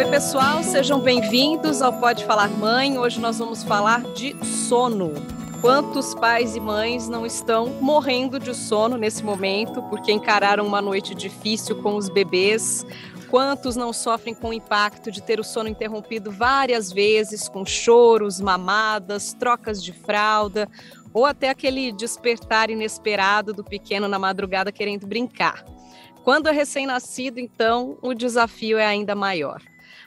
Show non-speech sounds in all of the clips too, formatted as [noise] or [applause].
Oi, pessoal, sejam bem-vindos ao Pode Falar Mãe. Hoje nós vamos falar de sono. Quantos pais e mães não estão morrendo de sono nesse momento porque encararam uma noite difícil com os bebês? Quantos não sofrem com o impacto de ter o sono interrompido várias vezes, com choros, mamadas, trocas de fralda, ou até aquele despertar inesperado do pequeno na madrugada querendo brincar? Quando é recém-nascido, então, o desafio é ainda maior.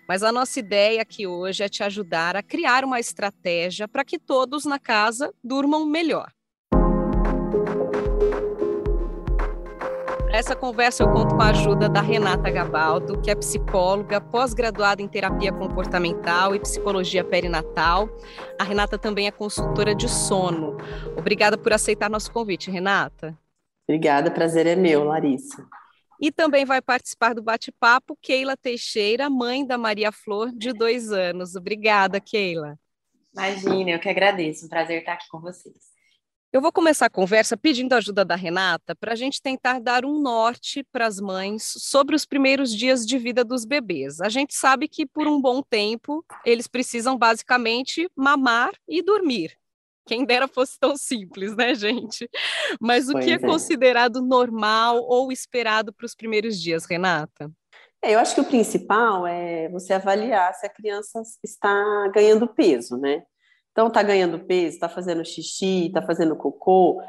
Mas a nossa ideia aqui hoje é te ajudar a criar uma estratégia para que todos na casa durmam melhor. Essa conversa eu conto com a ajuda da Renata Gabaldo, que é psicóloga, pós-graduada em terapia comportamental e psicologia perinatal. A Renata também é consultora de sono. Obrigada por aceitar nosso convite, Renata. Obrigada, prazer é meu, Larissa. E também vai participar do bate-papo Keila Teixeira, mãe da Maria Flor, de dois anos. Obrigada, Keila. Imagina, eu que agradeço. Um prazer estar aqui com vocês. Eu vou começar a conversa pedindo a ajuda da Renata para a gente tentar dar um norte para as mães sobre os primeiros dias de vida dos bebês. A gente sabe que por um bom tempo eles precisam basicamente mamar e dormir. Quem dera fosse tão simples, né, gente? Mas o pois que é, é considerado normal ou esperado para os primeiros dias, Renata? É, eu acho que o principal é você avaliar se a criança está ganhando peso, né? Então, tá ganhando peso, tá fazendo xixi, tá fazendo cocô,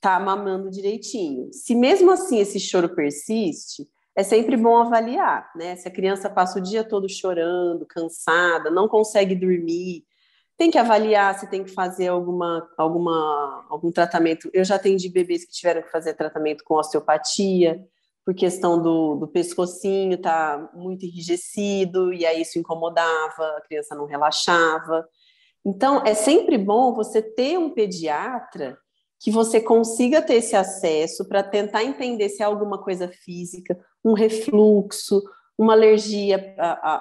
tá mamando direitinho. Se mesmo assim esse choro persiste, é sempre bom avaliar, né? Se a criança passa o dia todo chorando, cansada, não consegue dormir, tem que avaliar se tem que fazer alguma, alguma, algum tratamento. Eu já atendi bebês que tiveram que fazer tratamento com osteopatia, por questão do, do pescocinho tá muito enrijecido, e aí isso incomodava, a criança não relaxava. Então, é sempre bom você ter um pediatra que você consiga ter esse acesso para tentar entender se é alguma coisa física, um refluxo, uma alergia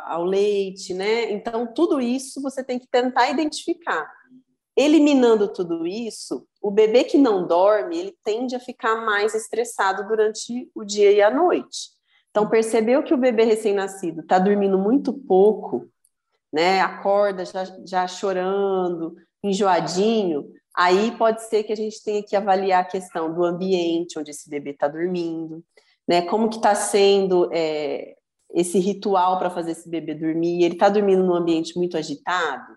ao leite, né? Então, tudo isso você tem que tentar identificar. Eliminando tudo isso, o bebê que não dorme, ele tende a ficar mais estressado durante o dia e a noite. Então, percebeu que o bebê recém-nascido está dormindo muito pouco, né, acorda já, já chorando, enjoadinho, aí pode ser que a gente tenha que avaliar a questão do ambiente onde esse bebê está dormindo, né, como que está sendo é, esse ritual para fazer esse bebê dormir, ele está dormindo num ambiente muito agitado,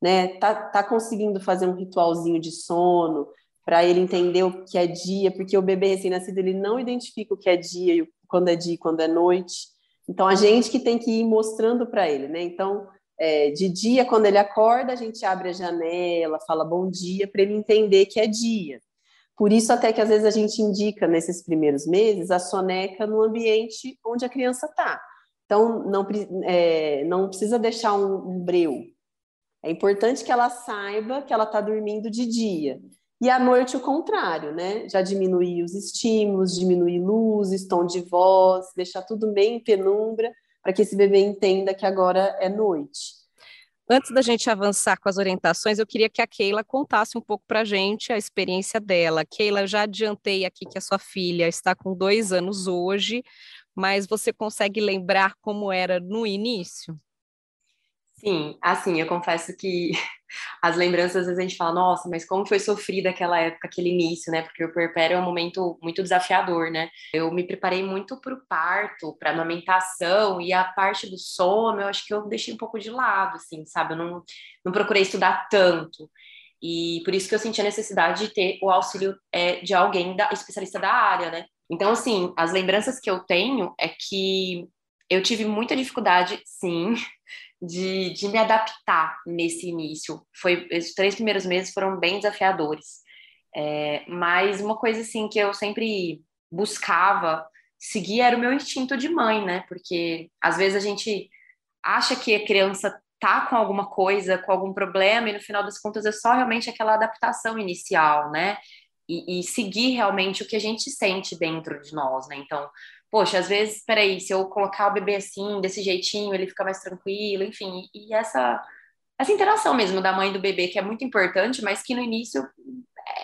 né, tá, tá conseguindo fazer um ritualzinho de sono, para ele entender o que é dia, porque o bebê recém-nascido ele não identifica o que é dia, quando é dia e quando é noite. Então a gente que tem que ir mostrando para ele, né? Então é, de dia, quando ele acorda, a gente abre a janela, fala bom dia, para ele entender que é dia. Por isso, até que às vezes a gente indica nesses primeiros meses a soneca no ambiente onde a criança está. Então, não, é, não precisa deixar um, um breu. É importante que ela saiba que ela está dormindo de dia. E à noite, o contrário, né? Já diminuir os estímulos, diminuir luzes, tom de voz, deixar tudo bem em penumbra, para que esse bebê entenda que agora é noite. Antes da gente avançar com as orientações, eu queria que a Keila contasse um pouco para a gente a experiência dela. Keila, eu já adiantei aqui que a sua filha está com dois anos hoje, mas você consegue lembrar como era no início? Sim, assim, eu confesso que [laughs] as lembranças, às vezes a gente fala, nossa, mas como foi sofrida aquela época, aquele início, né? Porque o puerpério é um momento muito desafiador, né? Eu me preparei muito para o parto, para amamentação, e a parte do sono, eu acho que eu deixei um pouco de lado, assim, sabe? Eu não, não procurei estudar tanto. E por isso que eu senti a necessidade de ter o auxílio é, de alguém da, especialista da área, né? Então, assim, as lembranças que eu tenho é que eu tive muita dificuldade, sim, [laughs] de, de me adaptar nesse início. Foi, esses três primeiros meses foram bem desafiadores. É, mas uma coisa assim que eu sempre buscava seguir era o meu instinto de mãe, né? Porque às vezes a gente acha que a criança tá com alguma coisa, com algum problema, e no final das contas é só realmente aquela adaptação inicial, né? E, e seguir realmente o que a gente sente dentro de nós, né? Então, poxa, às vezes, peraí, se eu colocar o bebê assim, desse jeitinho, ele fica mais tranquilo, enfim, e essa, essa interação mesmo da mãe e do bebê, que é muito importante, mas que no início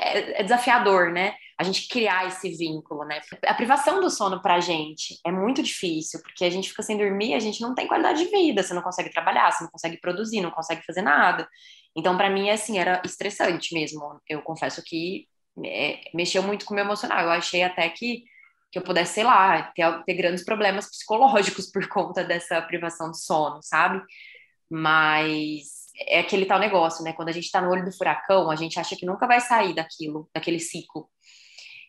é, é desafiador, né? a gente criar esse vínculo, né? A privação do sono pra gente é muito difícil, porque a gente fica sem dormir, a gente não tem qualidade de vida, você não consegue trabalhar, você não consegue produzir, não consegue fazer nada. Então, para mim, assim, era estressante mesmo. Eu confesso que é, mexeu muito com o meu emocional. Eu achei até que, que eu pudesse, sei lá, ter, ter grandes problemas psicológicos por conta dessa privação de sono, sabe? Mas é aquele tal negócio, né? Quando a gente tá no olho do furacão, a gente acha que nunca vai sair daquilo, daquele ciclo.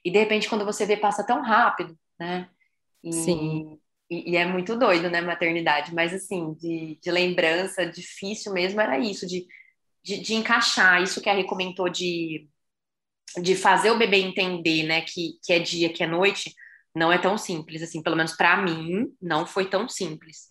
E de repente, quando você vê, passa tão rápido, né? E, Sim. E, e, é muito doido, né, maternidade? Mas, assim, de, de lembrança, difícil mesmo era isso, de, de, de, encaixar isso que a Rê comentou de, de fazer o bebê entender, né, que, que é dia, que é noite, não é tão simples, assim, pelo menos para mim, não foi tão simples.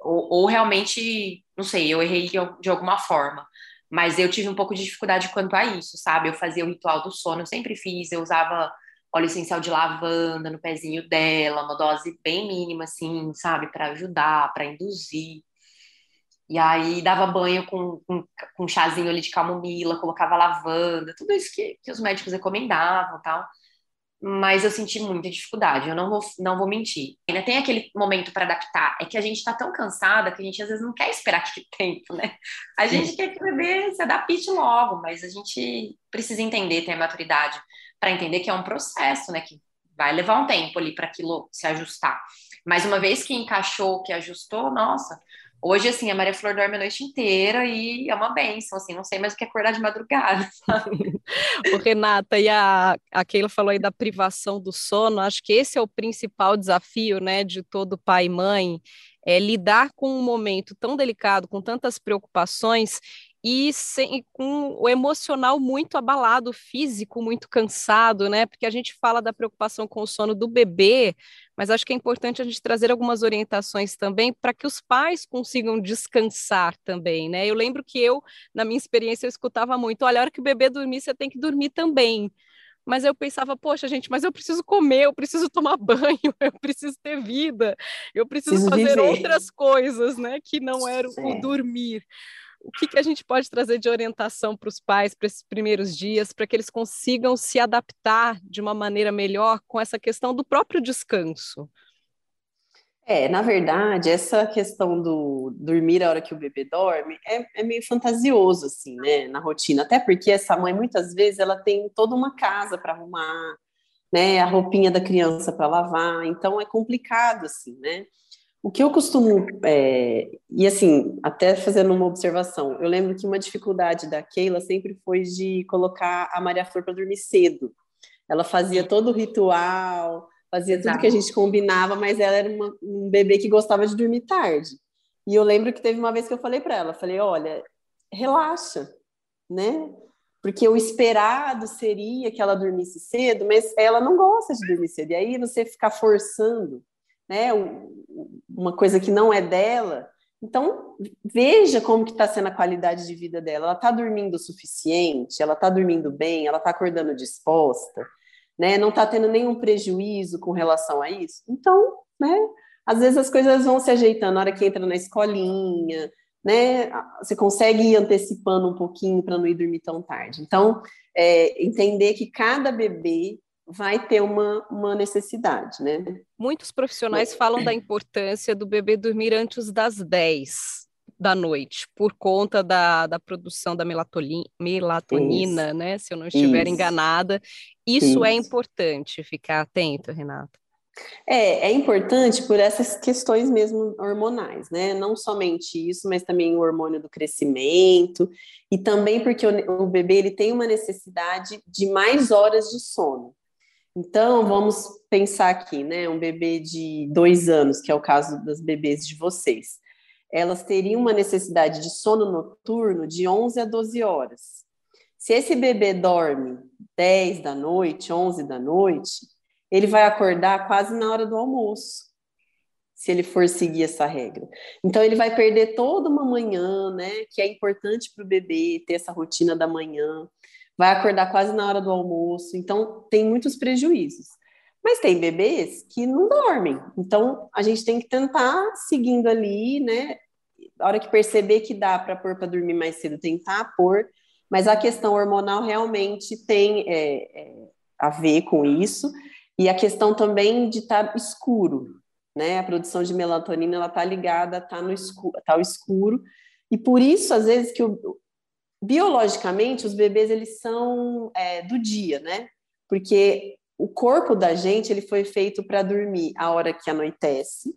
Ou, ou, realmente, não sei, eu errei de, alguma forma. Mas eu tive um pouco de dificuldade quanto a isso, sabe? Eu fazia o ritual do sono, eu sempre fiz, eu usava óleo essencial de lavanda no pezinho dela, uma dose bem mínima, assim, sabe, para ajudar, para induzir. E aí dava banho com, com, com, um chazinho ali de camomila, colocava lavanda, tudo isso que, que os médicos recomendavam tal. Mas eu senti muita dificuldade, eu não vou, não vou mentir. Ainda tem aquele momento para adaptar, é que a gente está tão cansada que a gente às vezes não quer esperar aquele [laughs] tempo, né? A gente Sim. quer que o bebê se adapte logo, mas a gente precisa entender, ter a maturidade para entender que é um processo, né? Que vai levar um tempo ali para aquilo se ajustar. Mas uma vez que encaixou, que ajustou, nossa, hoje assim, a Maria Flor dorme a noite inteira e é uma benção, assim, não sei mais o que acordar de madrugada, [laughs] sabe? Renata, e a, a Keila falou aí da privação do sono, acho que esse é o principal desafio, né, de todo pai e mãe, é lidar com um momento tão delicado, com tantas preocupações e sem, com o emocional muito abalado, físico muito cansado, né? Porque a gente fala da preocupação com o sono do bebê, mas acho que é importante a gente trazer algumas orientações também para que os pais consigam descansar também, né? Eu lembro que eu, na minha experiência, eu escutava muito: olha, a hora que o bebê dormir, você tem que dormir também. Mas eu pensava, poxa, gente, mas eu preciso comer, eu preciso tomar [laughs] banho, eu preciso ter vida, eu preciso, preciso fazer viver. outras coisas, né? Que não era o dormir o que, que a gente pode trazer de orientação para os pais para esses primeiros dias, para que eles consigam se adaptar de uma maneira melhor com essa questão do próprio descanso? É, na verdade, essa questão do dormir a hora que o bebê dorme é, é, meio fantasioso, assim, né, na rotina. Até porque essa mãe, muitas vezes, ela tem toda uma casa para arrumar, né, a roupinha da criança para lavar, então é complicado, assim, né. O que eu costumo, é, e assim, até fazendo uma observação, eu lembro que uma dificuldade da Keila sempre foi de colocar a Maria Flor para dormir cedo. Ela fazia todo o ritual, fazia tudo que a gente combinava, mas ela era uma, um bebê que gostava de dormir tarde. E eu lembro que teve uma vez que eu falei para ela, falei, olha, relaxa, né? Porque o esperado seria que ela dormisse cedo, mas ela não gosta de dormir cedo. E aí você ficar forçando né, uma coisa que não é dela. Então, veja como que está sendo a qualidade de vida dela. Ela está dormindo o suficiente, ela está dormindo bem, ela está acordando disposta, né? Não está tendo nenhum prejuízo com relação a isso. Então, né? Às vezes as coisas vão se ajeitando na hora que entra na escolinha, né? Você consegue ir antecipando um pouquinho para não ir dormir tão tarde. Então, é, entender que cada bebê vai ter uma, uma necessidade, né? Muitos profissionais falam da importância do bebê dormir antes das 10 da noite, por conta da, da produção da melatonina, Isso. né? Se eu não estiver Isso. enganada. Isso, Isso, é importante ficar atento, Renata. É, é importante por essas questões mesmo hormonais, né? Não somente isso, mas também o hormônio do crescimento e também porque o, o bebê ele tem uma necessidade de mais horas de sono. Então, vamos pensar aqui, né? Um bebê de dois anos, que é o caso das bebês de vocês. Elas teriam uma necessidade de sono noturno de 11 a 12 horas. Se esse bebê dorme 10 da noite, 11 da noite, ele vai acordar quase na hora do almoço, se ele for seguir essa regra. Então, ele vai perder toda uma manhã, né? Que é importante para o bebê ter essa rotina da manhã vai acordar quase na hora do almoço, então tem muitos prejuízos. Mas tem bebês que não dormem, então a gente tem que tentar seguindo ali, né? A hora que perceber que dá para pôr para dormir mais cedo, tentar pôr, mas a questão hormonal realmente tem, é, é, a ver com isso, e a questão também de estar tá escuro, né? A produção de melatonina ela está ligada, está no escuro, tá escuro, e por isso às vezes que o, biologicamente os bebês eles são é, do dia, né? Porque o corpo da gente ele foi feito para dormir a hora que anoitece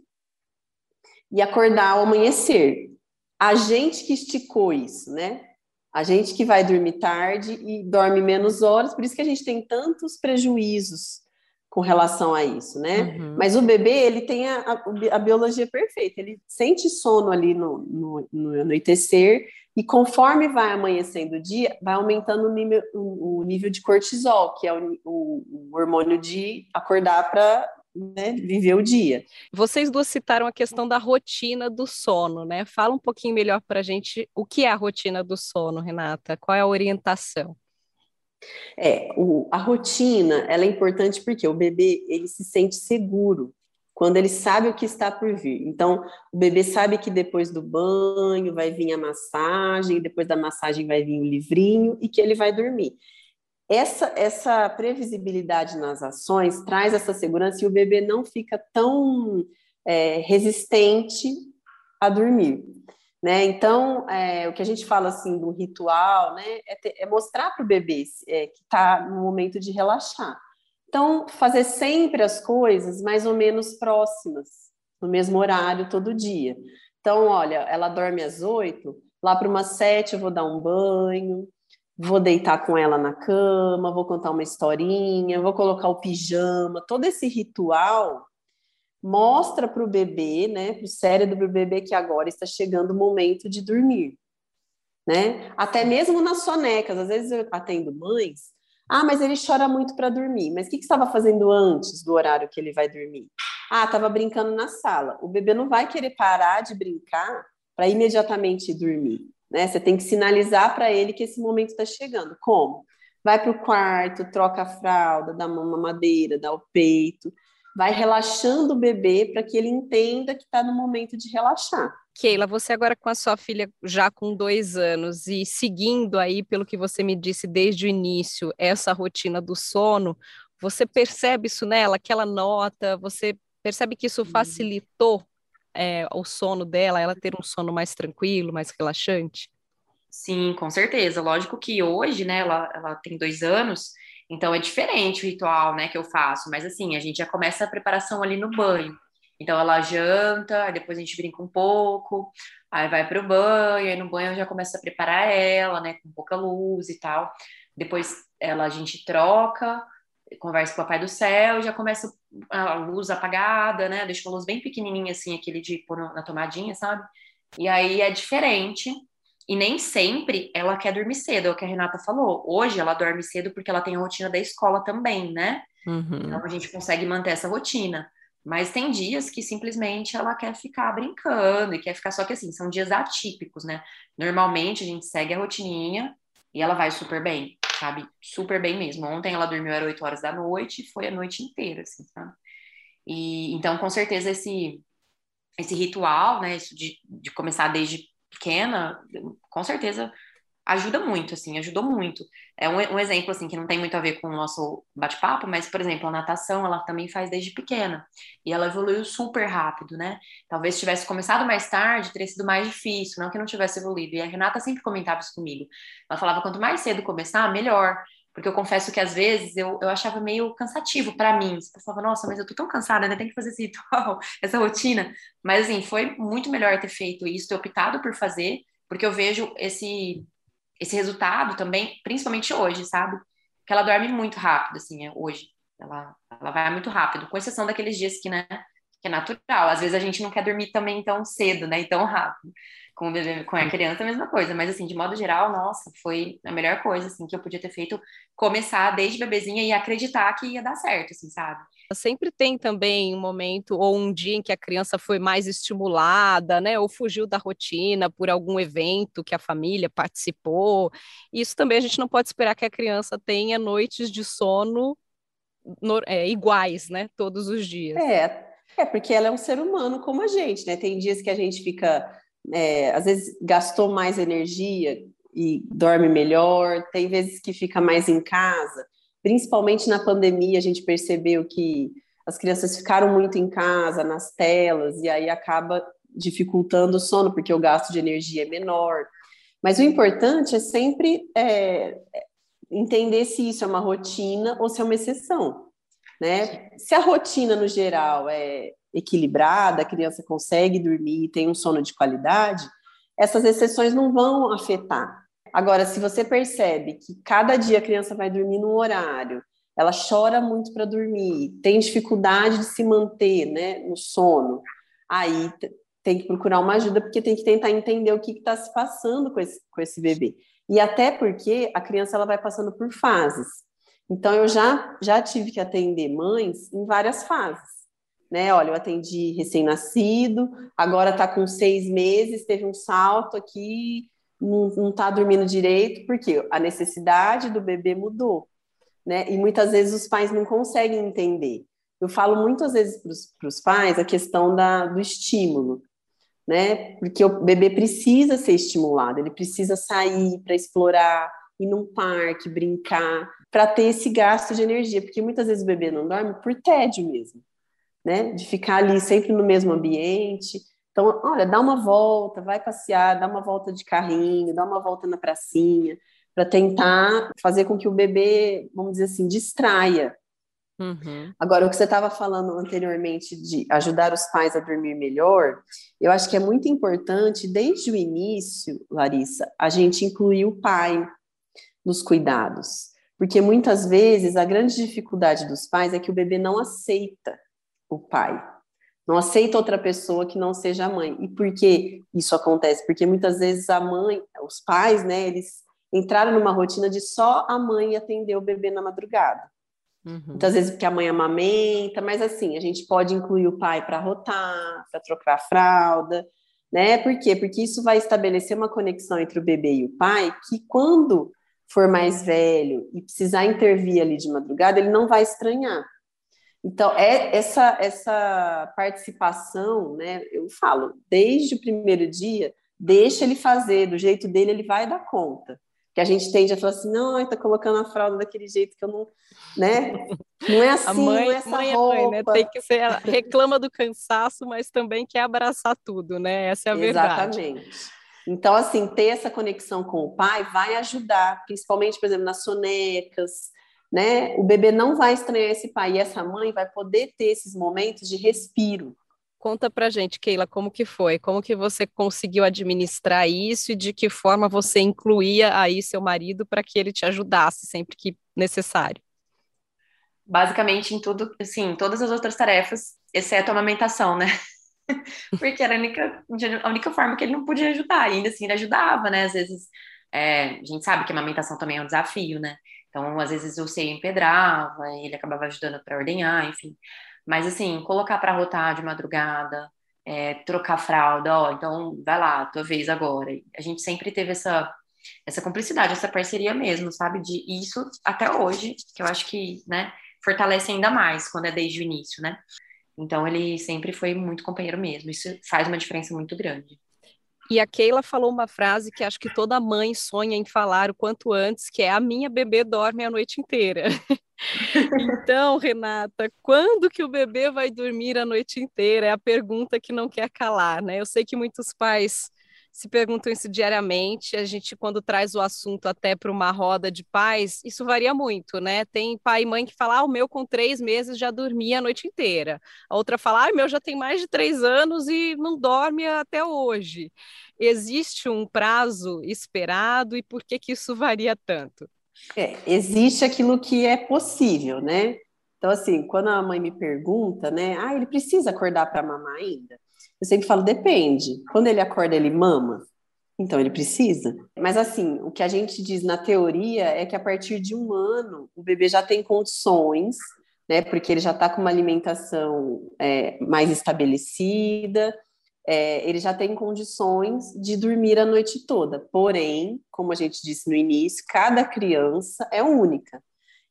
e acordar ao amanhecer. A gente que esticou isso, né? A gente que vai dormir tarde e dorme menos horas, por isso que a gente tem tantos prejuízos com relação a isso, né? Uhum. Mas o bebê, ele tem a, a, biologia perfeita, ele sente sono ali no, no, no anoitecer, e conforme vai amanhecendo o dia, vai aumentando o nível, o, nível de cortisol, que é o, o, o hormônio de acordar para né, viver o dia. Vocês duas citaram a questão da rotina do sono, né? Fala um pouquinho melhor para a gente o que é a rotina do sono, Renata. Qual é a orientação? É, o, a rotina, ela é importante porque o bebê, ele se sente seguro quando ele sabe o que está por vir. Então, o bebê sabe que depois do banho vai vir a massagem, depois da massagem vai vir o livrinho e que ele vai dormir. Essa, essa previsibilidade nas ações traz essa segurança e o bebê não fica tão é, resistente a dormir. Né? Então, é, o que a gente fala assim do ritual né, é, ter, é mostrar para o bebê é, que está no momento de relaxar. Então, fazer sempre as coisas mais ou menos próximas, no mesmo horário todo dia. Então, olha, ela dorme às oito, lá para umas sete eu vou dar um banho, vou deitar com ela na cama, vou contar uma historinha, vou colocar o pijama, todo esse ritual mostra para o bebê, né, para o cérebro do bebê que agora está chegando o momento de dormir, né? Até mesmo nas sonecas, às vezes eu atendo mães, ah, mas ele chora muito para dormir. Mas o que, estava fazendo antes do horário que ele vai dormir? Ah, estava brincando na sala. O bebê não vai querer parar de brincar para imediatamente dormir, né? Você tem que sinalizar para ele que esse momento está chegando. Como? Vai para o quarto, troca a fralda, dá uma mamadeira, dá o peito, vai relaxando o bebê para que ele entenda que está no momento de relaxar. Keila, você agora com a sua filha já com dois anos e seguindo aí, pelo que você me disse desde o início, essa rotina do sono, você percebe isso nela, que ela nota, você percebe que isso uhum. facilitou é, o sono dela, ela ter um sono mais tranquilo, mais relaxante? Sim, com certeza. Lógico que hoje, né, ela, ela tem dois anos, então é diferente o ritual, né, que eu faço, mas assim, a gente já começa a preparação ali no banho. Então ela janta, aí depois a gente brinca um pouco, aí vai para o banho, aí no banho eu já começo a preparar ela, né, com pouca luz e tal. Depois ela a gente troca, conversa com o papai do céu, já começa a luz apagada, né? Deixa uma luz bem pequenininha assim, aquele de pôr na tomadinha, sabe? E aí é diferente. E nem sempre ela quer dormir cedo, é o que a Renata falou. Hoje ela dorme cedo porque ela tem a rotina da escola também, né? Uhum. Então a gente consegue manter essa rotina. Mas tem dias que simplesmente ela quer ficar brincando e quer ficar só que assim, são dias atípicos, né? Normalmente a gente segue a rotininha e ela vai super bem, sabe? Super bem mesmo. Ontem ela dormiu às 8 horas da noite e foi a noite inteira, assim, sabe? E então, com certeza, esse, esse ritual, né? Isso de, de começar desde pequena, com certeza ajuda muito, assim, ajudou muito. É um, um, exemplo, assim, que não tem muito a ver com o nosso bate-papo, mas, por exemplo, a natação, ela também faz desde pequena, e ela evoluiu super rápido, né? Talvez se tivesse começado mais tarde, teria sido mais difícil, não que não tivesse evoluído. E a Renata sempre comentava isso comigo. Ela falava, quanto mais cedo começar, melhor. Porque eu confesso que às vezes eu, eu achava meio cansativo para mim. Você pensava, nossa, mas eu tô tão cansada, ainda tem que fazer esse ritual, [laughs] essa rotina. Mas assim, foi muito melhor ter feito isso, ter optado por fazer, porque eu vejo esse esse resultado também, principalmente hoje, sabe? Que ela dorme muito rápido, assim, é, hoje. Ela, ela vai muito rápido, com exceção daqueles dias que, né, que é natural. Às vezes a gente não quer dormir também tão cedo, né, e tão rápido. Com, o bebê, com a criança, a mesma coisa. Mas, assim, de modo geral, nossa, foi a melhor coisa, assim, que eu podia ter feito. Começar desde bebezinha e acreditar que ia dar certo, assim, sabe? Sempre tem também um momento ou um dia em que a criança foi mais estimulada, né, ou fugiu da rotina por algum evento que a família participou. Isso também a gente não pode esperar que a criança tenha noites de sono no, é, iguais, né, todos os dias. É, é porque ela é um ser humano como a gente, né? Tem dias que a gente fica, é, às vezes gastou mais energia e dorme melhor. Tem vezes que fica mais em casa Principalmente na pandemia, a gente percebeu que as crianças ficaram muito em casa, nas telas, e aí acaba dificultando o sono, porque o gasto de energia é menor. Mas o importante é sempre é, entender se isso é uma rotina ou se é uma exceção. Né? Se a rotina, no geral, é equilibrada, a criança consegue dormir e tem um sono de qualidade, essas exceções não vão afetar. Agora, se você percebe que cada dia a criança vai dormir num horário, ela chora muito para dormir, tem dificuldade de se manter né, no sono, aí tem que procurar uma ajuda, porque tem que tentar entender o que está se passando com esse, com esse bebê. E até porque a criança ela vai passando por fases. Então, eu já, já tive que atender mães em várias fases. Né? Olha, eu atendi recém-nascido, agora está com seis meses, teve um salto aqui, não está dormindo direito, porque a necessidade do bebê mudou. Né? E muitas vezes os pais não conseguem entender. Eu falo muitas vezes para os pais a questão da, do estímulo, né? Porque o bebê precisa ser estimulado, ele precisa sair para explorar, ir num parque, brincar, para ter esse gasto de energia, porque muitas vezes o bebê não dorme por tédio mesmo, né? De ficar ali sempre no mesmo ambiente. Então, olha, dá uma volta, vai passear, dá uma volta de carrinho, dá uma volta na pracinha, para tentar fazer com que o bebê, vamos dizer assim, distraia. Uhum. Agora, o que você estava falando anteriormente de ajudar os pais a dormir melhor, eu acho que é muito importante, desde o início, Larissa, a gente incluir o pai nos cuidados. Porque muitas vezes a grande dificuldade dos pais é que o bebê não aceita o pai, não aceita outra pessoa que não seja a mãe. E por que isso acontece? Porque muitas vezes a mãe, os pais, né, eles entraram numa rotina de só a mãe atender o bebê na madrugada. Uhum. Muitas vezes porque a mãe amamenta, mas assim, a gente pode incluir o pai para rotar, para trocar a fralda, né? Por quê? Porque isso vai estabelecer uma conexão entre o bebê e o pai que quando for mais velho e precisar intervir ali de madrugada, ele não vai estranhar. Então, é essa, essa participação, né? Eu falo, desde o primeiro dia, deixa ele fazer, do jeito dele, ele vai dar conta. Que a gente tende a falar assim, não, está colocando a fralda daquele jeito que eu não, né? Não é [laughs] assim, a mãe, não é essa mãe roupa. É mãe, né? Tem que ser, reclama do cansaço, mas também quer abraçar tudo, né? Essa é a verdade. Exatamente. Então, assim, ter essa conexão com o pai vai ajudar, principalmente, por exemplo, nas sonecas, né? O bebê não vai estranhar esse pai e essa mãe vai poder ter esses momentos de respiro. Conta pra gente, Keila, como que foi? Como que você conseguiu administrar isso e de que forma você incluía aí seu marido para que ele te ajudasse sempre que necessário? Basicamente em tudo, assim, todas as outras tarefas, exceto a amamentação, né? [laughs] porque era a única, a única forma que ele não podia ajudar, e ainda assim ele ajudava, né? Às vezes, é, a gente sabe que a amamentação também é um desafio, né? Então, às vezes o seio empedrava, ele acabava ajudando para ordenhar, enfim. Mas, assim, colocar para rotar de madrugada, é, trocar fralda, ó, então vai lá, tua vez agora. A gente sempre teve essa, essa cumplicidade, essa parceria mesmo, sabe? De isso até hoje, que eu acho que, né, fortalece ainda mais quando é desde o início, né? Então ele sempre foi muito companheiro mesmo. Isso faz uma diferença muito grande. E a Keila falou uma frase que acho que toda mãe sonha em falar o quanto antes, que é a minha bebê dorme a noite inteira. [laughs] então, Renata, quando que o bebê vai dormir a noite inteira? É a pergunta que não quer calar, né? Eu sei que muitos pais se perguntam isso diariamente. A gente, quando traz o assunto até para uma roda de pais, isso varia muito, né? Tem pai e mãe que falam, ah, o meu com três meses já dormia a noite inteira. A outra fala, ah, o meu já tem mais de três anos e não dorme até hoje. Existe um prazo esperado e por que, que isso varia tanto? É, existe aquilo que é possível, né? Então, assim, quando a mãe me pergunta, né? Ah, ele precisa acordar para mamar ainda? Eu sempre falo, depende. Quando ele acorda, ele mama? Então ele precisa. Mas assim, o que a gente diz na teoria é que a partir de um ano o bebê já tem condições, né? Porque ele já está com uma alimentação é, mais estabelecida, é, ele já tem condições de dormir a noite toda. Porém, como a gente disse no início, cada criança é única.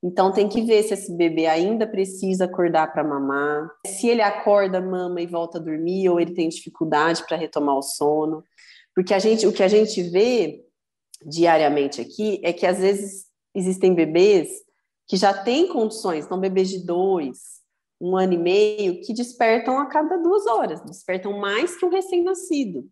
Então tem que ver se esse bebê ainda precisa acordar para mamar, se ele acorda, mama e volta a dormir, ou ele tem dificuldade para retomar o sono. Porque a gente, o que a gente vê diariamente aqui é que às vezes existem bebês que já têm condições, então bebês de dois, um ano e meio, que despertam a cada duas horas, despertam mais que um recém-nascido.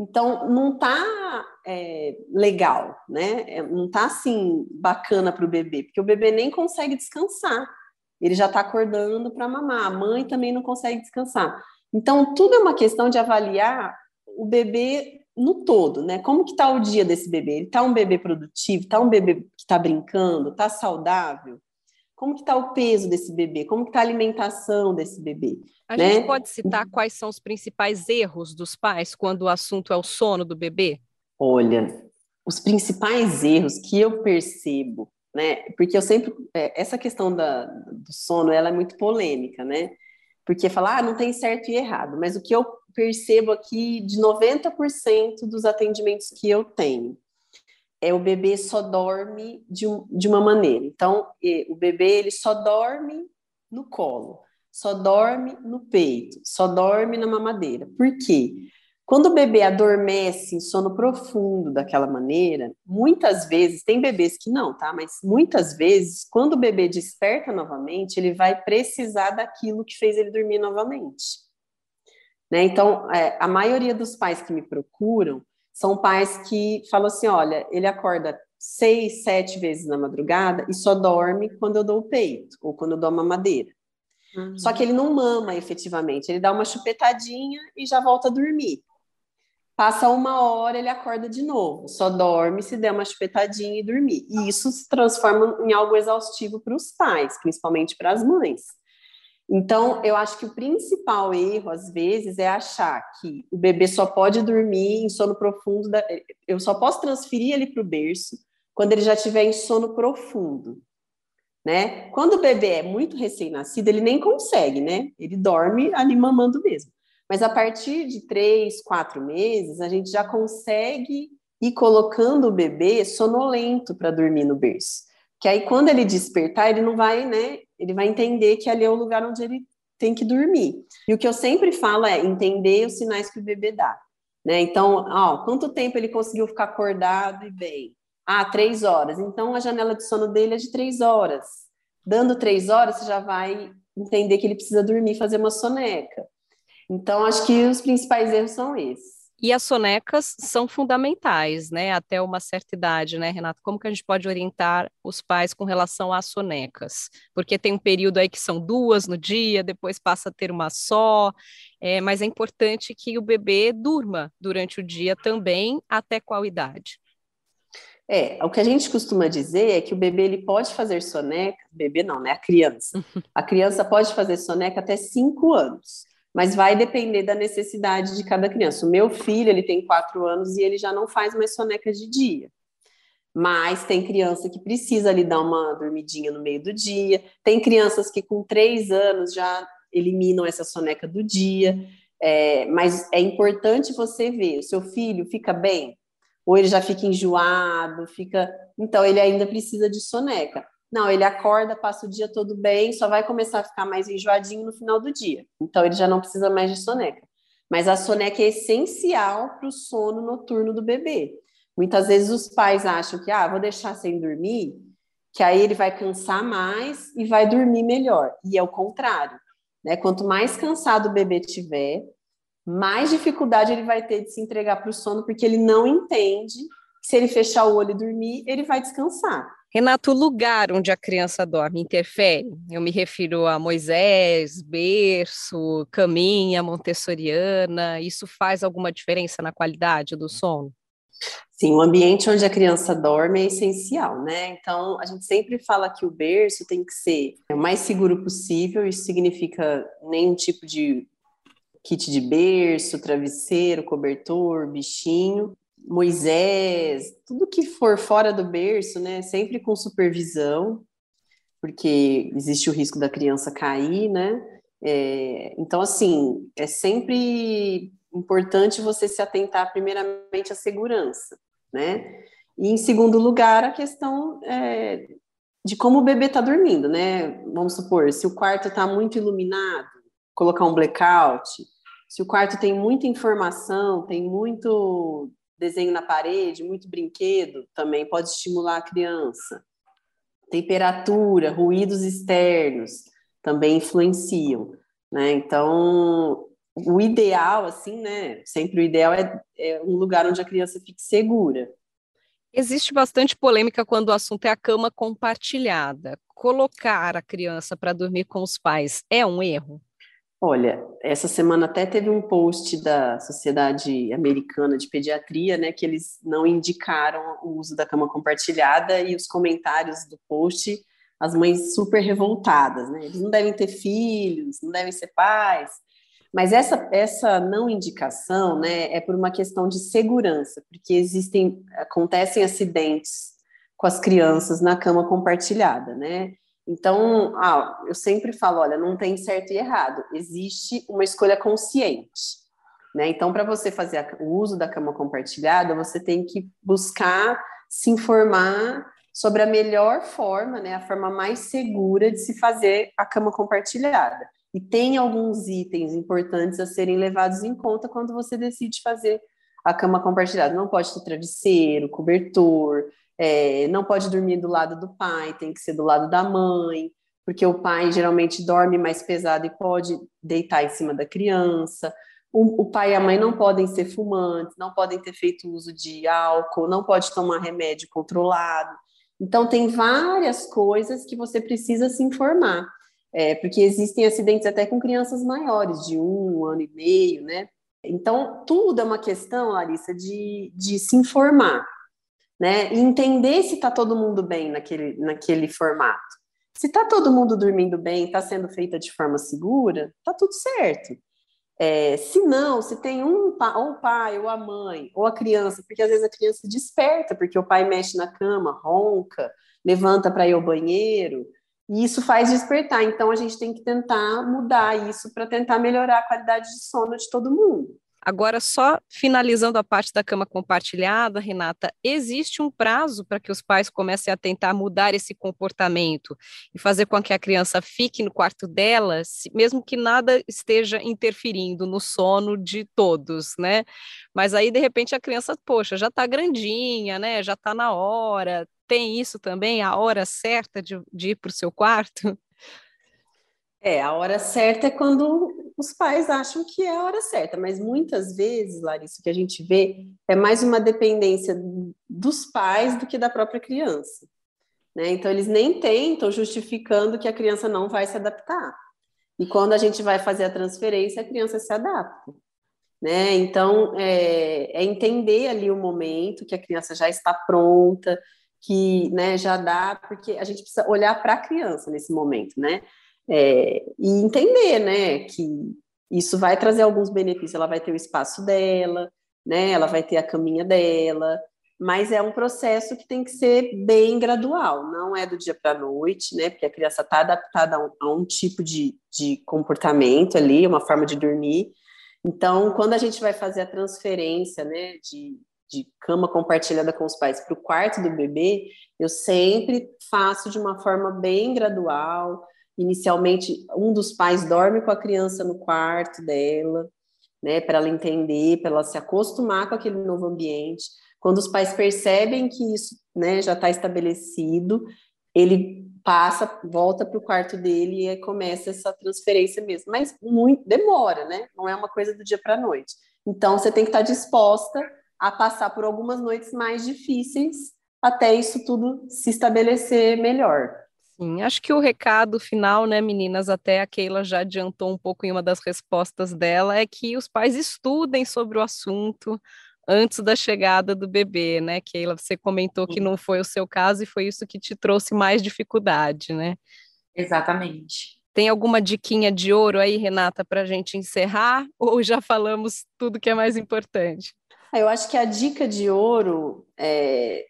Então, não tá é, legal, né? É, não tá assim bacana para o bebê, porque o bebê nem consegue descansar. Ele já está acordando para mamar. A mãe também não consegue descansar. Então, tudo é uma questão de avaliar o bebê no todo, né? Como que está o dia desse bebê? Ele está um bebê produtivo? Está um bebê que está brincando? Está saudável? Como que está o peso desse bebê? Como que está a alimentação desse bebê? A né? gente pode citar quais são os principais erros dos pais quando o assunto é o sono do bebê? Olha, os principais erros que eu percebo, né? Porque eu sempre é, essa questão da, do sono, ela é muito polêmica, né? Porque falar, ah, não tem certo e errado, mas o que eu percebo aqui de 90% dos atendimentos que eu tenho é o bebê só dorme de, um, de uma maneira. Então, o bebê ele só dorme no colo, só dorme no peito, só dorme na mamadeira. Por quê? Quando o bebê adormece em sono profundo daquela maneira, muitas vezes, tem bebês que não, tá? Mas muitas vezes, quando o bebê desperta novamente, ele vai precisar daquilo que fez ele dormir novamente. Né? Então, é, a maioria dos pais que me procuram, são pais que falam assim: olha, ele acorda seis, sete vezes na madrugada e só dorme quando eu dou o peito ou quando eu dou a mamadeira. Uhum. Só que ele não mama efetivamente, ele dá uma chupetadinha e já volta a dormir. Passa uma hora, ele acorda de novo, só dorme se der uma chupetadinha e dormir. E isso se transforma em algo exaustivo para os pais, principalmente para as mães. Então, eu acho que o principal erro, às vezes, é achar que o bebê só pode dormir em sono profundo, da... eu só posso transferir ele para o berço quando ele já estiver em sono profundo. Né? Quando o bebê é muito recém-nascido, ele nem consegue, né? Ele dorme ali mamando mesmo. Mas a partir de três, quatro meses, a gente já consegue ir colocando o bebê sonolento para dormir no berço. Que aí, quando ele despertar, ele não vai, né? Ele vai entender que ali é o lugar onde ele tem que dormir. E o que eu sempre falo é entender os sinais que o bebê dá. Né? Então, ó, quanto tempo ele conseguiu ficar acordado e bem? Ah, três horas. Então, a janela de sono dele é de três horas. Dando três horas, você já vai entender que ele precisa dormir, fazer uma soneca. Então, acho que os principais erros são esses. E as sonecas são fundamentais, né, até uma certa idade, né, Renato? Como que a gente pode orientar os pais com relação às sonecas? Porque tem um período aí que são duas no dia, depois passa a ter uma só, é, mas é importante que o bebê durma durante o dia também, até qual idade? É, o que a gente costuma dizer é que o bebê ele pode fazer soneca, bebê não, né? A criança. [laughs] A criança pode fazer soneca até cinco anos mas vai depender da necessidade de cada criança. O meu filho, ele tem quatro anos e ele já não faz mais soneca de dia. Mas tem criança que precisa ali dar uma dormidinha no meio do dia. Tem crianças que com três anos já eliminam essa soneca do dia. É, mas é importante você ver, o seu filho fica bem? Ou ele já fica enjoado, fica. Então, ele ainda precisa de soneca. Não, ele acorda, passa o dia todo bem, só vai começar a ficar mais enjoadinho no final do dia. Então ele já não precisa mais de soneca. Mas a soneca é essencial para o sono noturno do bebê. Muitas vezes os pais acham que, ah, vou deixar sem dormir, que aí ele vai cansar mais e vai dormir melhor. E é o contrário. Né? Quanto mais cansado o bebê tiver, mais dificuldade ele vai ter de se entregar para o sono, porque ele não entende se ele fechar o olho e dormir, ele vai descansar. Renato, o lugar onde a criança dorme interfere? Eu me refiro a Moisés, berço, caminha montessoriana. Isso faz alguma diferença na qualidade do sono? Sim, o ambiente onde a criança dorme é essencial, né? Então, a gente sempre fala que o berço tem que ser o mais seguro possível, isso significa nenhum tipo de kit de berço, travesseiro, cobertor, bichinho. Moisés, tudo que for fora do berço, né, sempre com supervisão, porque existe o risco da criança cair, né? É, então, assim, é sempre importante você se atentar primeiramente à segurança, né? E em segundo lugar, a questão é, de como o bebê está dormindo, né? Vamos supor, se o quarto está muito iluminado, colocar um blackout. Se o quarto tem muita informação, tem muito desenho na parede, muito brinquedo, também pode estimular a criança. temperatura, ruídos externos também influenciam, né? Então, o ideal, assim, né? Sempre o ideal é, é um lugar onde a criança fique segura. Existe bastante polêmica quando o assunto é a cama compartilhada. Colocar a criança para dormir com os pais é um erro? Olha, essa semana até teve um post da Sociedade Americana de Pediatria, né, que eles não indicaram o uso da cama compartilhada e os comentários do post, as mães super revoltadas, né? Eles não devem ter filhos, não devem ser pais. Mas essa, essa não indicação, né, é por uma questão de segurança, porque existem, acontecem acidentes com as crianças na cama compartilhada, né? Então, ah, eu sempre falo, olha, não tem certo e errado, existe uma escolha consciente. Né? Então, para você fazer o uso da cama compartilhada, você tem que buscar se informar sobre a melhor forma, né, a forma mais segura de se fazer a cama compartilhada. E tem alguns itens importantes a serem levados em conta quando você decide fazer a cama compartilhada. Não pode ter travesseiro, cobertor, é, não pode dormir do lado do pai, tem que ser do lado da mãe, porque o pai geralmente dorme mais pesado e pode deitar em cima da criança. O, o, pai e a mãe não podem ser fumantes, não podem ter feito uso de álcool, não pode tomar remédio controlado. Então, tem várias coisas que você precisa se informar, é, porque existem acidentes até com crianças maiores, de um, um ano e meio, né? Então, tudo é uma questão, Larissa, de, de se informar né? E entender se está todo mundo bem naquele, naquele formato. Se está todo mundo dormindo bem, está sendo feita de forma segura, está tudo certo. É, se não, se tem um ou o pai, ou a mãe, ou a criança, porque às vezes a criança desperta, porque o pai mexe na cama, ronca, levanta para ir ao banheiro, e isso faz despertar. Então a gente tem que tentar mudar isso para tentar melhorar a qualidade de sono de todo mundo. Agora, só finalizando a parte da cama compartilhada, Renata, existe um prazo para que os pais comecem a tentar mudar esse comportamento e fazer com que a criança fique no quarto dela, mesmo que nada esteja interferindo no sono de todos, né? Mas aí, de repente, a criança, poxa, já está grandinha, né? Já está na hora. Tem isso também, a hora certa de, de ir para o seu quarto? É, a hora certa é quando os pais acham que é a hora certa, mas muitas vezes, Larissa, o que a gente vê é mais uma dependência dos pais do que da própria criança. Né? Então, eles nem tentam justificando que a criança não vai se adaptar. E quando a gente vai fazer a transferência, a criança se adapta. Né? Então, é, é entender ali o momento que a criança já está pronta, que né, já dá, porque a gente precisa olhar para a criança nesse momento, né? É, e entender, né, que isso vai trazer alguns benefícios. Ela vai ter o espaço dela, né, ela vai ter a caminha dela, mas é um processo que tem que ser bem gradual, não é do dia para a noite, né, porque a criança está adaptada a um, a um tipo de, de comportamento ali, uma forma de dormir. Então, quando a gente vai fazer a transferência, né, de, de cama compartilhada com os pais para o quarto do bebê, eu sempre faço de uma forma bem gradual, Inicialmente, um dos pais dorme com a criança no quarto dela, né, para ela entender, para ela se acostumar com aquele novo ambiente. Quando os pais percebem que isso, né, já está estabelecido, ele passa, volta para o quarto dele e começa essa transferência mesmo. Mas muito demora, né? Não é uma coisa do dia para a noite. Então você tem que estar tá disposta a passar por algumas noites mais difíceis até isso tudo se estabelecer melhor. Sim, acho que o recado final, né, meninas, até a Keila já adiantou um pouco em uma das respostas dela, é que os pais estudem sobre o assunto antes da chegada do bebê, né, Keila? Você comentou que não foi o seu caso e foi isso que te trouxe mais dificuldade, né? Exatamente. Tem alguma diquinha de ouro aí, Renata, para a gente encerrar? [laughs] Ou já falamos tudo que é mais importante? Eu acho que a dica de ouro é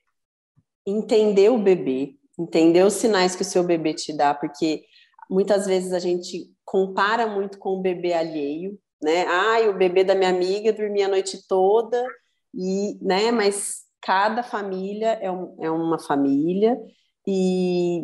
entender o bebê, entender os sinais que o seu bebê te dá, porque muitas vezes a gente compara muito com o bebê alheio, né? Ai, o bebê da minha amiga dormia a noite toda, e, né? Mas cada família é, um, é uma família e,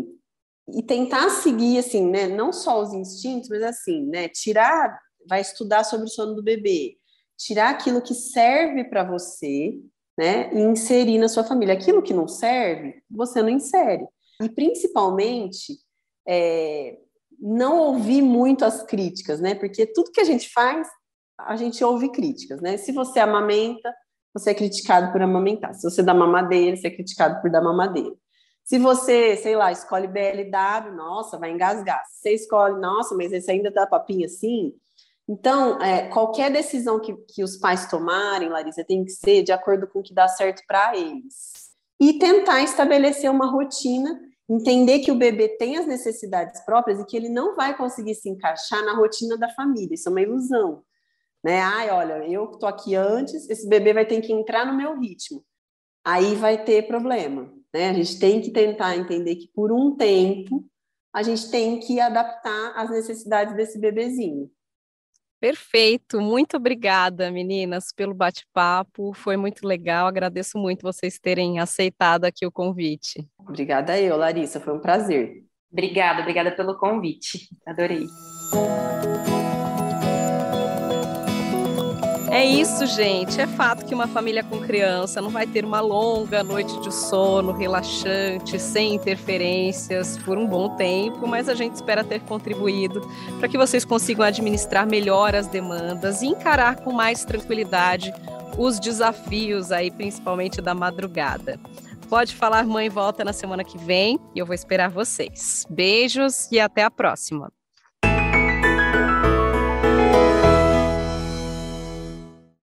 e tentar seguir, assim, né? Não só os instintos, mas assim, né? Tirar, vai estudar sobre o sono do bebê, tirar aquilo que serve para você, né? E inserir na sua família. Aquilo que não serve, você não insere. E principalmente é, não ouvir muito as críticas, né? Porque tudo que a gente faz, a gente ouve críticas, né? Se você amamenta, você é criticado por amamentar. Se você dá mamadeira, você é criticado por dar mamadeira. Se você, sei lá, escolhe BLW, nossa, vai engasgar. Se você escolhe, nossa, mas esse ainda dá papinha assim. Então, é, qualquer decisão que, que os pais tomarem, Larissa, tem que ser de acordo com o que dá certo para eles. E tentar estabelecer uma rotina entender que o bebê tem as necessidades próprias e que ele não vai conseguir se encaixar na rotina da família. Isso é uma ilusão. Né? Ai, olha, eu estou aqui antes, esse bebê vai ter que entrar no meu ritmo. Aí vai ter problema. Né? A gente tem que tentar entender que por um tempo a gente tem que adaptar as necessidades desse bebezinho. Perfeito, muito obrigada, meninas, pelo bate-papo. Foi muito legal. Agradeço muito vocês terem aceitado aqui o convite. Obrigada eu, Larissa, foi um prazer. Obrigada, obrigada pelo convite. Adorei. É isso, gente. É fato que uma família com criança não vai ter uma longa noite de sono relaxante, sem interferências, por um bom tempo, mas a gente espera ter contribuído para que vocês consigam administrar melhor as demandas e encarar com mais tranquilidade os desafios aí, principalmente da madrugada. Pode falar, mãe, volta na semana que vem e eu vou esperar vocês. Beijos e até a próxima.